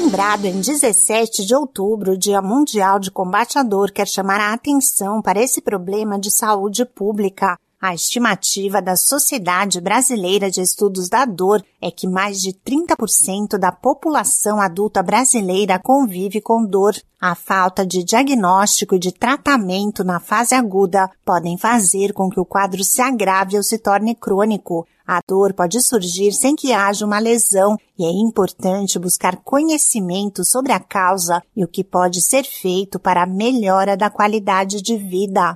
Lembrado em 17 de outubro, o Dia Mundial de Combate à Dor quer chamar a atenção para esse problema de saúde pública. A estimativa da Sociedade Brasileira de Estudos da Dor é que mais de 30% da população adulta brasileira convive com dor. A falta de diagnóstico e de tratamento na fase aguda podem fazer com que o quadro se agrave ou se torne crônico. A dor pode surgir sem que haja uma lesão e é importante buscar conhecimento sobre a causa e o que pode ser feito para a melhora da qualidade de vida.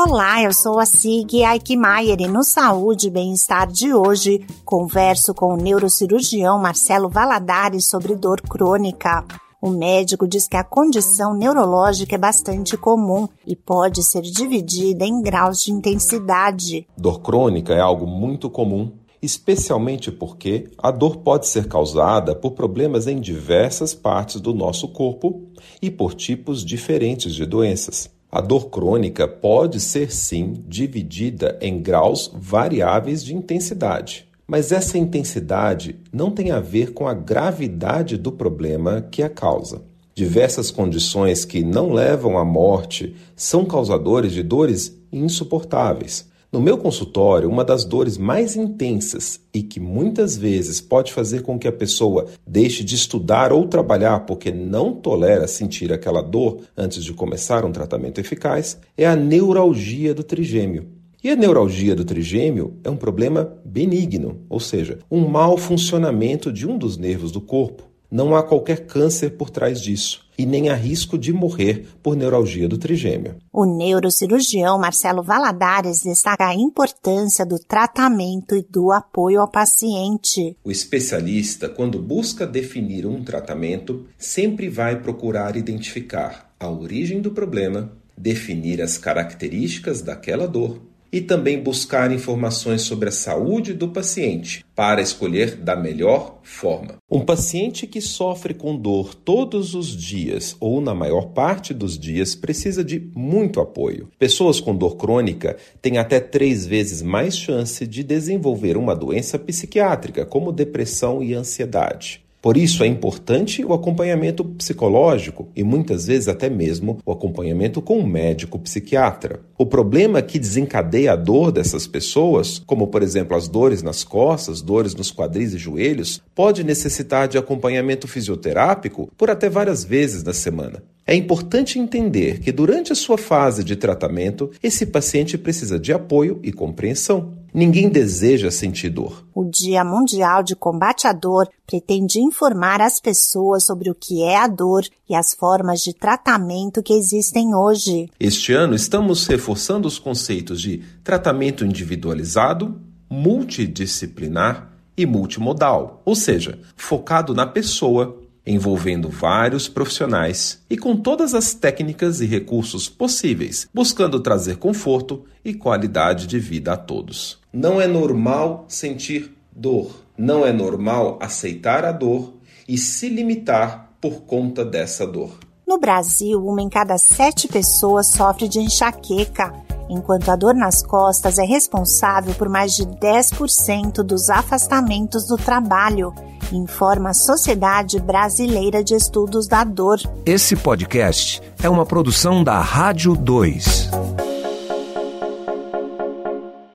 Olá, eu sou a Sig Aikmaier e no Saúde e Bem-Estar de hoje converso com o neurocirurgião Marcelo Valadares sobre dor crônica. O médico diz que a condição neurológica é bastante comum e pode ser dividida em graus de intensidade. Dor crônica é algo muito comum, especialmente porque a dor pode ser causada por problemas em diversas partes do nosso corpo e por tipos diferentes de doenças. A dor crônica pode ser sim dividida em graus variáveis de intensidade, mas essa intensidade não tem a ver com a gravidade do problema que a causa. Diversas condições que não levam à morte são causadores de dores insuportáveis, no meu consultório, uma das dores mais intensas e que muitas vezes pode fazer com que a pessoa deixe de estudar ou trabalhar porque não tolera sentir aquela dor antes de começar um tratamento eficaz é a neuralgia do trigêmeo. E a neuralgia do trigêmeo é um problema benigno, ou seja, um mau funcionamento de um dos nervos do corpo. Não há qualquer câncer por trás disso e nem há risco de morrer por neuralgia do trigêmeo. O neurocirurgião Marcelo Valadares destaca a importância do tratamento e do apoio ao paciente. O especialista, quando busca definir um tratamento, sempre vai procurar identificar a origem do problema, definir as características daquela dor e também buscar informações sobre a saúde do paciente para escolher da melhor forma. Um paciente que sofre com dor todos os dias ou na maior parte dos dias precisa de muito apoio. Pessoas com dor crônica têm até três vezes mais chance de desenvolver uma doença psiquiátrica, como depressão e ansiedade. Por isso é importante o acompanhamento psicológico e muitas vezes até mesmo o acompanhamento com um médico psiquiatra. O problema que desencadeia a dor dessas pessoas, como por exemplo as dores nas costas, dores nos quadris e joelhos, pode necessitar de acompanhamento fisioterápico por até várias vezes na semana. É importante entender que durante a sua fase de tratamento, esse paciente precisa de apoio e compreensão. Ninguém deseja sentir dor. O Dia Mundial de Combate à Dor pretende informar as pessoas sobre o que é a dor e as formas de tratamento que existem hoje. Este ano estamos reforçando os conceitos de tratamento individualizado, multidisciplinar e multimodal, ou seja, focado na pessoa envolvendo vários profissionais e com todas as técnicas e recursos possíveis, buscando trazer conforto e qualidade de vida a todos. Não é normal sentir dor, não é normal aceitar a dor e se limitar por conta dessa dor. No Brasil, uma em cada sete pessoas sofre de enxaqueca, enquanto a dor nas costas é responsável por mais de 10% dos afastamentos do trabalho informa a Sociedade Brasileira de Estudos da Dor. Esse podcast é uma produção da Rádio 2.